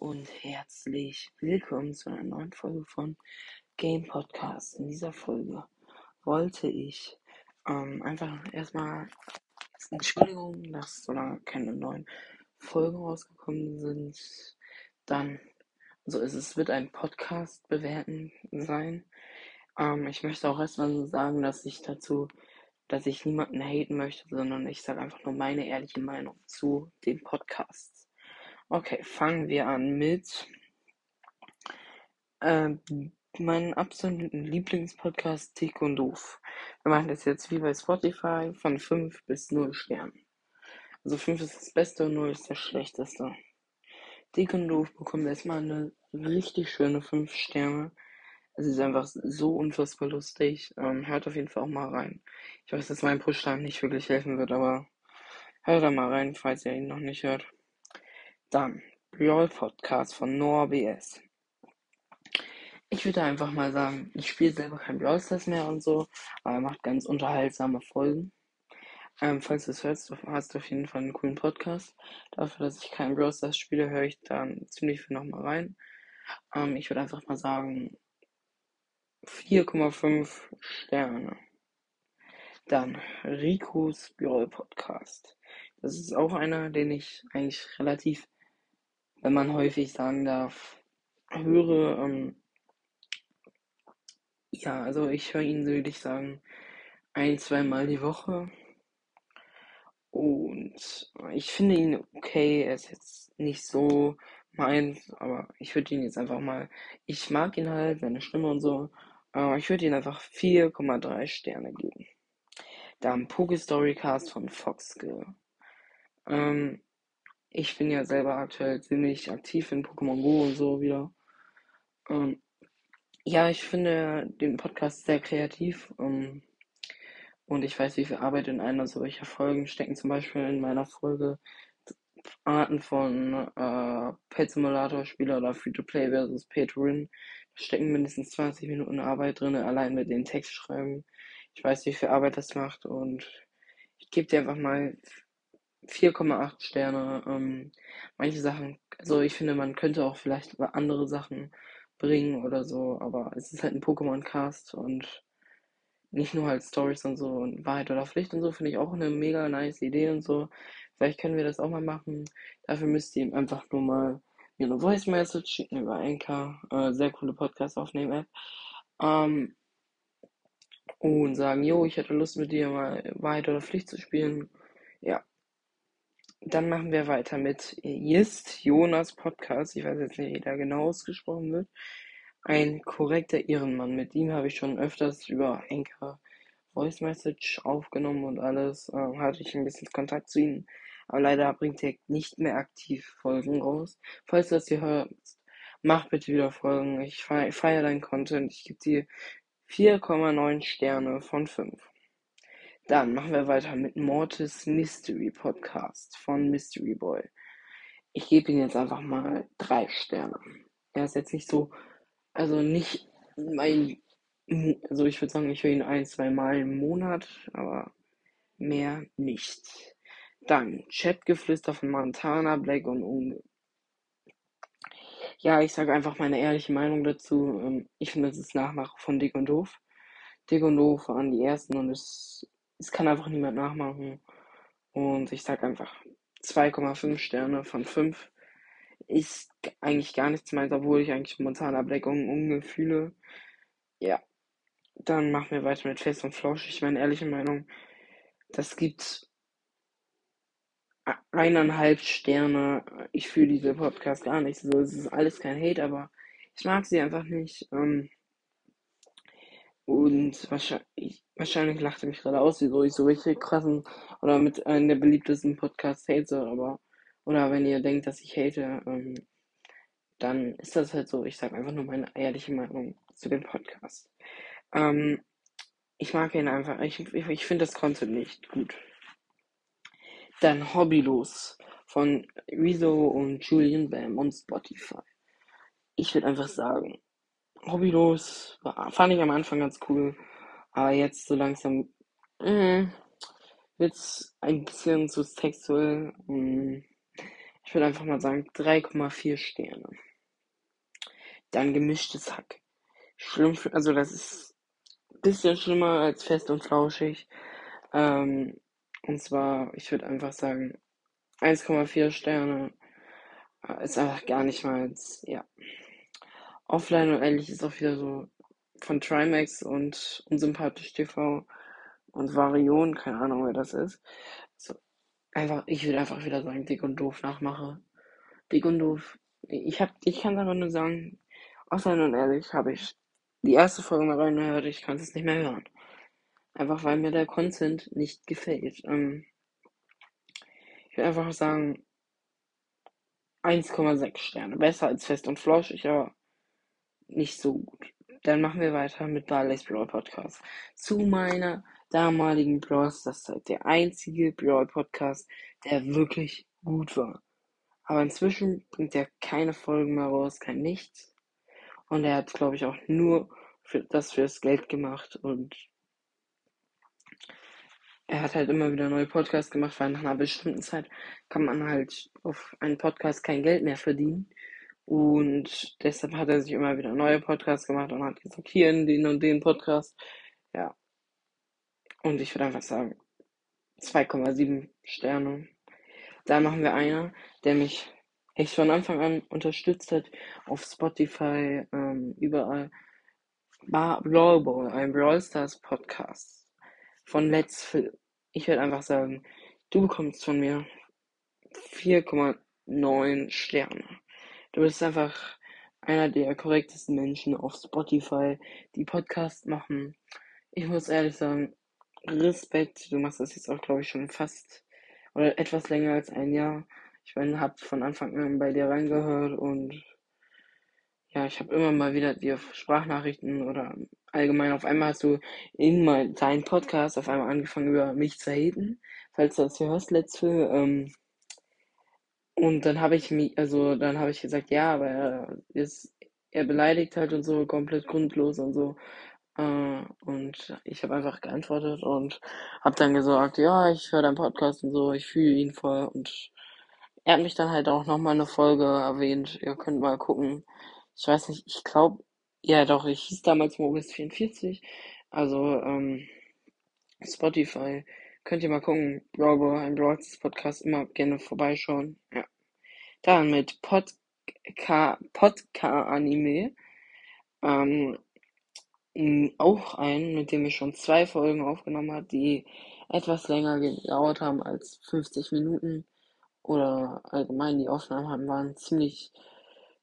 und herzlich willkommen zu einer neuen Folge von Game Podcast. In dieser Folge wollte ich ähm, einfach erstmal Entschuldigung, dass so lange keine neuen Folgen rausgekommen sind. Dann, also es, es wird ein Podcast bewerten sein. Ähm, ich möchte auch erstmal sagen, dass ich dazu, dass ich niemanden haten möchte, sondern ich sage einfach nur meine ehrliche Meinung zu den Podcasts. Okay, fangen wir an mit äh, meinem absoluten Lieblingspodcast Dick und Doof. Wir machen das jetzt wie bei Spotify von 5 bis 0 Sternen. Also 5 ist das Beste und 0 ist das Schlechteste. Dick und Doof bekommt erstmal eine richtig schöne 5 Sterne. Es ist einfach so unfassbar lustig. Ähm, hört auf jeden Fall auch mal rein. Ich weiß, dass mein Push nicht wirklich helfen wird, aber hört da mal rein, falls ihr ihn noch nicht hört. Dann Brawl Podcast von Noah BS. Ich würde einfach mal sagen, ich spiele selber kein Brawl Stars mehr und so, aber er macht ganz unterhaltsame Folgen. Ähm, falls du es hörst, hast du auf jeden Fall einen coolen Podcast. Dafür, dass ich kein Brawl Stars spiele, höre ich dann ziemlich viel nochmal rein. Ähm, ich würde einfach mal sagen 4,5 Sterne. Dann Ricos Brawl Podcast. Das ist auch einer, den ich eigentlich relativ wenn man häufig sagen darf, höre, ähm, ja, also ich höre ihn, würde ich sagen, ein, zweimal die Woche. Und ich finde ihn okay, er ist jetzt nicht so meins, aber ich würde ihn jetzt einfach mal, ich mag ihn halt, seine Stimme und so, aber ich würde ihn einfach 4,3 Sterne geben. Dann Poke Storycast von Foxgill. Ähm, ich bin ja selber aktuell ziemlich aktiv in Pokémon Go und so wieder. Ähm, ja, ich finde den Podcast sehr kreativ. Ähm, und ich weiß, wie viel Arbeit in einer solcher Folgen stecken. Zum Beispiel in meiner Folge Arten von äh, Pet Simulator Spieler oder Free-to-Play versus Pay-to-Win. Da stecken mindestens 20 Minuten Arbeit drin, allein mit den Text schreiben. Ich weiß, wie viel Arbeit das macht und ich gebe dir einfach mal 4,8 Sterne. Ähm, manche Sachen, also ich finde, man könnte auch vielleicht andere Sachen bringen oder so, aber es ist halt ein Pokémon-Cast und nicht nur halt Stories und so und Wahrheit oder Pflicht und so, finde ich auch eine mega nice Idee und so. Vielleicht können wir das auch mal machen. Dafür müsst ihr einfach nur mal mir eine Voice Message schicken über Anchor, äh, sehr coole Podcast aufnehmen App. Ähm, und sagen, jo, ich hätte Lust mit dir mal Wahrheit oder Pflicht zu spielen. Ja, dann machen wir weiter mit Jist Jonas Podcast. Ich weiß jetzt nicht, wie der genau ausgesprochen wird. Ein korrekter Ehrenmann. Mit ihm habe ich schon öfters über Anchor Voice Message aufgenommen und alles. Ähm, hatte ich ein bisschen Kontakt zu ihm. Aber leider bringt er nicht mehr aktiv Folgen raus. Falls du das hier hörst, mach bitte wieder Folgen. Ich feiere deinen Content. Ich gebe dir 4,9 Sterne von 5. Dann machen wir weiter mit Mortis Mystery Podcast von Mystery Boy. Ich gebe ihm jetzt einfach mal drei Sterne. Er ist jetzt nicht so, also nicht mein, also ich würde sagen, ich höre ihn ein, zwei Mal im Monat, aber mehr nicht. Dann Chatgeflüster von Montana, Black und Unge. Ja, ich sage einfach meine ehrliche Meinung dazu. Ähm, ich finde, es ist Nachmache von Dick und Doof. Dick und Doof waren die ersten und es es kann einfach niemand nachmachen. Und ich sage einfach 2,5 Sterne von 5. Ist eigentlich gar nichts meins, obwohl ich eigentlich momentan Ableckungen ungefühle. Ja. Dann machen wir weiter mit Fest und Flauschig. Meine ehrliche Meinung, das gibt eineinhalb Sterne. Ich fühle diese Podcast gar nicht so. Es ist alles kein Hate, aber ich mag sie einfach nicht. Ähm, und wahrscheinlich, wahrscheinlich lacht er mich gerade aus, wieso ich so richtig krassen oder mit einem der beliebtesten Podcasts hate, aber oder wenn ihr denkt, dass ich hate, ähm, dann ist das halt so. Ich sage einfach nur meine ehrliche Meinung zu dem Podcast. Ähm, ich mag ihn einfach. Ich, ich, ich finde das Content nicht gut. Dann Hobbylos von Rezo und Julian Bam und Spotify. Ich würde einfach sagen, hobbylos. Fand ich am Anfang ganz cool. Aber jetzt so langsam äh, wird's ein bisschen zu sexuell. Hm. Ich würde einfach mal sagen 3,4 Sterne. Dann gemischtes Hack. Schlimm, also das ist ein bisschen schlimmer als fest und flauschig. Ähm, und zwar, ich würde einfach sagen, 1,4 Sterne äh, ist einfach gar nicht mal, ja. Offline und ehrlich ist auch wieder so von Trimax und Unsympathisch TV und Varion, keine Ahnung, wer das ist. So, einfach, ich würde einfach wieder sagen, dick und doof nachmache. Dick und doof. Ich hab, ich kann aber nur sagen, offen und ehrlich habe ich die erste Folge mal reingehört, ich kann es nicht mehr hören. Einfach weil mir der Content nicht gefällt. Ähm, ich würde einfach sagen, 1,6 Sterne. Besser als fest und flauschig, aber nicht so gut. Dann machen wir weiter mit Barley's Brawl Podcast. Zu meiner damaligen das ist halt der einzige Brawl Podcast, der wirklich gut war. Aber inzwischen bringt er keine Folgen mehr raus, kein nichts. Und er hat, glaube ich, auch nur für das fürs Geld gemacht und er hat halt immer wieder neue Podcasts gemacht, weil nach einer bestimmten Zeit kann man halt auf einen Podcast kein Geld mehr verdienen. Und deshalb hat er sich immer wieder neue Podcasts gemacht und hat gesagt, hier in den und den Podcast. Ja. Und ich würde einfach sagen, 2,7 Sterne. Da machen wir einer, der mich echt von Anfang an unterstützt hat, auf Spotify, ähm, überall. War Brawl ein Brawl Stars Podcast von Let's Phil. Ich würde einfach sagen, du bekommst von mir 4,9 Sterne. Du bist einfach einer der korrektesten Menschen auf Spotify, die Podcasts machen. Ich muss ehrlich sagen, Respekt. Du machst das jetzt auch, glaube ich, schon fast oder etwas länger als ein Jahr. Ich meine, hab von Anfang an bei dir reingehört und ja, ich habe immer mal wieder dir Sprachnachrichten oder allgemein auf einmal hast du in mal deinen Podcast auf einmal angefangen über mich zu haten, falls du das hörst, letzte. Ähm, und dann habe ich mich, also dann habe ich gesagt, ja, aber er ist, er beleidigt halt und so komplett grundlos und so. Äh, und ich habe einfach geantwortet und habe dann gesagt, ja, ich höre deinen Podcast und so, ich fühle ihn voll. Und er hat mich dann halt auch nochmal eine Folge erwähnt. Ihr könnt mal gucken. Ich weiß nicht, ich glaube, ja doch, ich hieß damals Moritz44. Also, ähm, Spotify. Könnt ihr mal gucken. Bravo, ein Broads Podcast, immer gerne vorbeischauen. Ja. Dann mit Podka, Podka Anime. Ähm, auch einen, mit dem ich schon zwei Folgen aufgenommen habe, die etwas länger gedauert haben als 50 Minuten. Oder allgemein die Aufnahmen waren ziemlich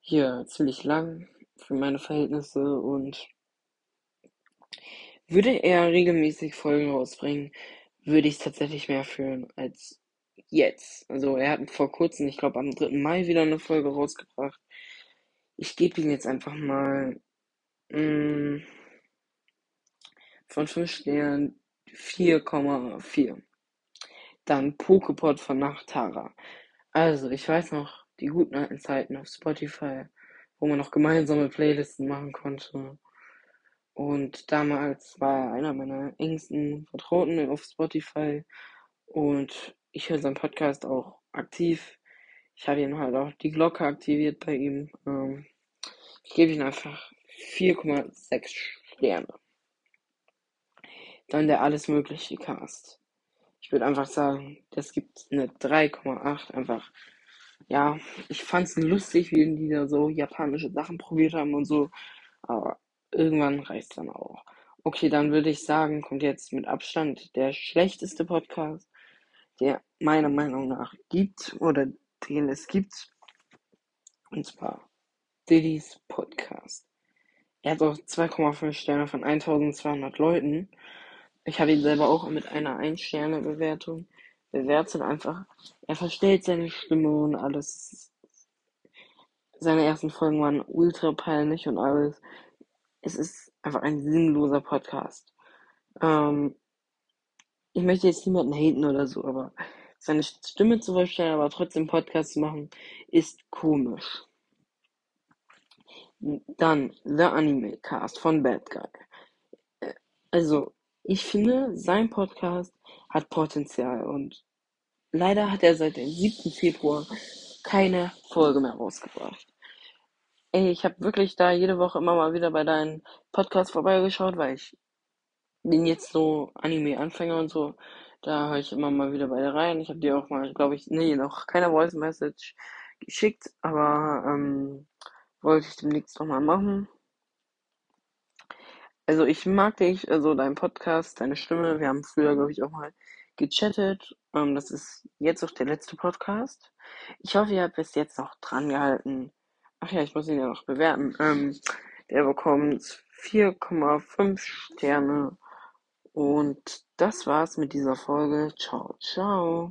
hier ziemlich lang für meine Verhältnisse und würde er regelmäßig Folgen rausbringen, würde ich es tatsächlich mehr führen als jetzt. Also er hat vor kurzem, ich glaube am 3. Mai wieder eine Folge rausgebracht. Ich gebe ihm jetzt einfach mal mh, mm, von 5 Sternen 4,4. Dann Pokepot von Nachtara. Also, ich weiß noch, die guten alten Zeiten auf Spotify, wo man noch gemeinsame Playlisten machen konnte. Und damals war er einer meiner engsten Vertrauten auf Spotify. Und ich höre seinen Podcast auch aktiv. Ich habe ihm halt auch die Glocke aktiviert bei ihm. Ähm, ich gebe ihm einfach 4,6 Sterne. Dann der alles mögliche Cast. Ich würde einfach sagen, das gibt eine 3,8. Einfach, ja, ich fand es lustig, wie die da so japanische Sachen probiert haben und so. Aber irgendwann reicht dann auch. Okay, dann würde ich sagen, kommt jetzt mit Abstand der schlechteste Podcast, der meiner Meinung nach gibt oder den es gibt. Und zwar Diddy's Podcast. Er hat auch 2,5 Sterne von 1200 Leuten. Ich habe ihn selber auch mit einer 1-Sterne-Bewertung bewertet. Einfach, er verstellt seine Stimme und alles. Seine ersten Folgen waren ultra peinlich und alles. Es ist einfach ein sinnloser Podcast. Ähm, ich möchte jetzt niemanden haten oder so, aber seine Stimme zu verstellen, aber trotzdem Podcast zu machen, ist komisch. Dann The Anime Cast von Bad Guy. Äh, also, ich finde, sein Podcast hat Potenzial und leider hat er seit dem 7. Februar keine Folge mehr rausgebracht. Ey, ich habe wirklich da jede Woche immer mal wieder bei deinen Podcasts vorbeigeschaut, weil ich den jetzt so Anime-Anfänger und so, da höre ich immer mal wieder bei dir rein. Ich habe dir auch mal, glaube ich, nee, noch keine Voice Message geschickt, aber ähm, wollte ich demnächst noch mal machen. Also ich mag dich, also deinen Podcast, deine Stimme. Wir haben früher, glaube ich, auch mal gechattet. Ähm, das ist jetzt auch der letzte Podcast. Ich hoffe, ihr habt bis jetzt noch dran gehalten. Ach ja, ich muss ihn ja noch bewerten. Ähm, der bekommt 4,5 Sterne. Und das war's mit dieser Folge. Ciao, ciao.